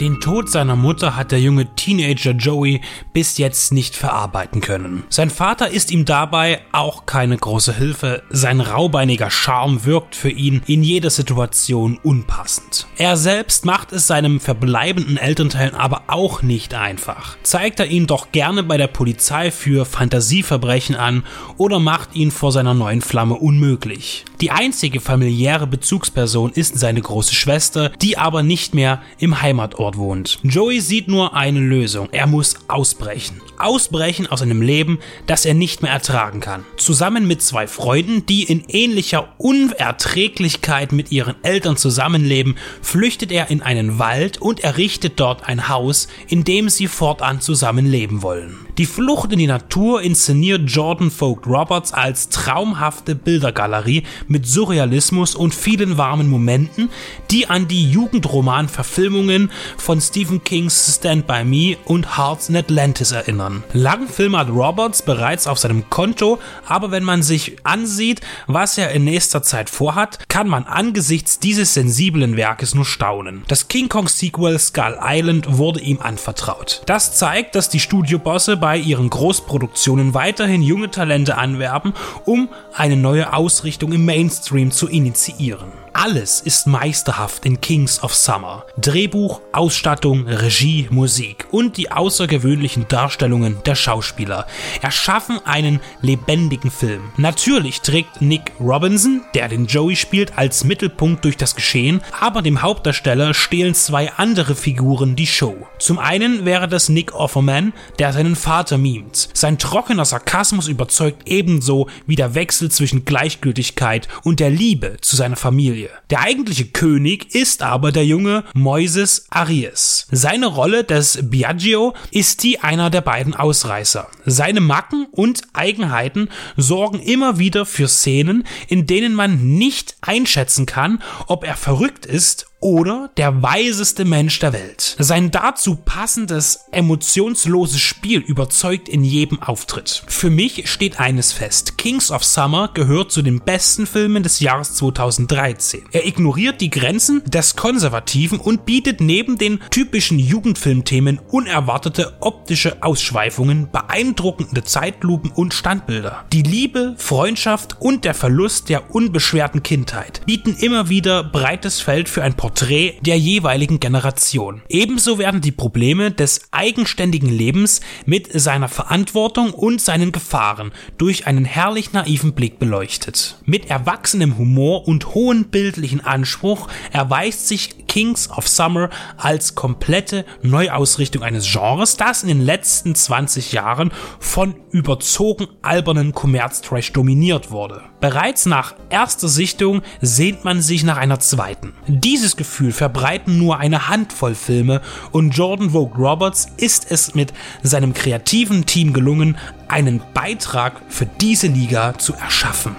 Den Tod seiner Mutter hat der junge Teenager Joey bis jetzt nicht verarbeiten können. Sein Vater ist ihm dabei auch keine große Hilfe. Sein raubeiniger Charme wirkt für ihn in jeder Situation unpassend. Er selbst macht es seinem verbleibenden Elternteilen aber auch nicht einfach. Zeigt er ihn doch gerne bei der Polizei für Fantasieverbrechen an oder macht ihn vor seiner neuen Flamme unmöglich. Die einzige familiäre Bezugsperson ist seine große Schwester, die aber nicht mehr im Heimatort dort wohnt. Joey sieht nur eine Lösung. Er muss ausbrechen. Ausbrechen aus einem Leben, das er nicht mehr ertragen kann. Zusammen mit zwei Freunden, die in ähnlicher Unerträglichkeit mit ihren Eltern zusammenleben, flüchtet er in einen Wald und errichtet dort ein Haus, in dem sie fortan zusammenleben wollen. Die Flucht in die Natur inszeniert Jordan Vogt Roberts als traumhafte Bildergalerie mit Surrealismus und vielen warmen Momenten, die an die Jugendroman-Verfilmungen von Stephen Kings Stand By Me und Hearts in Atlantis erinnern. Langfilm hat Roberts bereits auf seinem Konto, aber wenn man sich ansieht, was er in nächster Zeit vorhat, kann man angesichts dieses sensiblen Werkes nur staunen. Das King Kong Sequel Skull Island wurde ihm anvertraut. Das zeigt, dass die Studiobosse bei ihren Großproduktionen weiterhin junge Talente anwerben, um eine neue Ausrichtung im Mainstream zu initiieren. Alles ist meisterhaft in Kings of Summer. Drehbuch, Ausstattung, Regie, Musik und die außergewöhnlichen Darstellungen der Schauspieler erschaffen einen lebendigen Film. Natürlich trägt Nick Robinson, der den Joey spielt, als Mittelpunkt durch das Geschehen, aber dem Hauptdarsteller stehlen zwei andere Figuren die Show. Zum einen wäre das Nick Offerman, der seinen Vater mimt. Sein trockener Sarkasmus überzeugt ebenso wie der Wechsel zwischen Gleichgültigkeit und der Liebe zu seiner Familie. Der eigentliche König ist aber der junge Moises Arias. Seine Rolle des Biagio ist die einer der beiden Ausreißer. Seine Macken und Eigenheiten sorgen immer wieder für Szenen, in denen man nicht einschätzen kann, ob er verrückt ist oder der weiseste Mensch der Welt. Sein dazu passendes, emotionsloses Spiel überzeugt in jedem Auftritt. Für mich steht eines fest. Kings of Summer gehört zu den besten Filmen des Jahres 2013. Er ignoriert die Grenzen des Konservativen und bietet neben den typischen Jugendfilmthemen unerwartete optische Ausschweifungen, beeindruckende Zeitlupen und Standbilder. Die Liebe, Freundschaft und der Verlust der unbeschwerten Kindheit bieten immer wieder breites Feld für ein Porträt Porträt der jeweiligen Generation. Ebenso werden die Probleme des eigenständigen Lebens mit seiner Verantwortung und seinen Gefahren durch einen herrlich naiven Blick beleuchtet. Mit erwachsenem Humor und hohem bildlichen Anspruch erweist sich Kings of Summer als komplette Neuausrichtung eines Genres, das in den letzten 20 Jahren von überzogen albernen Kommerztrash dominiert wurde. Bereits nach erster Sichtung sehnt man sich nach einer zweiten. Dieses Gefühl verbreiten nur eine Handvoll Filme und Jordan Vogt Roberts ist es mit seinem kreativen Team gelungen, einen Beitrag für diese Liga zu erschaffen.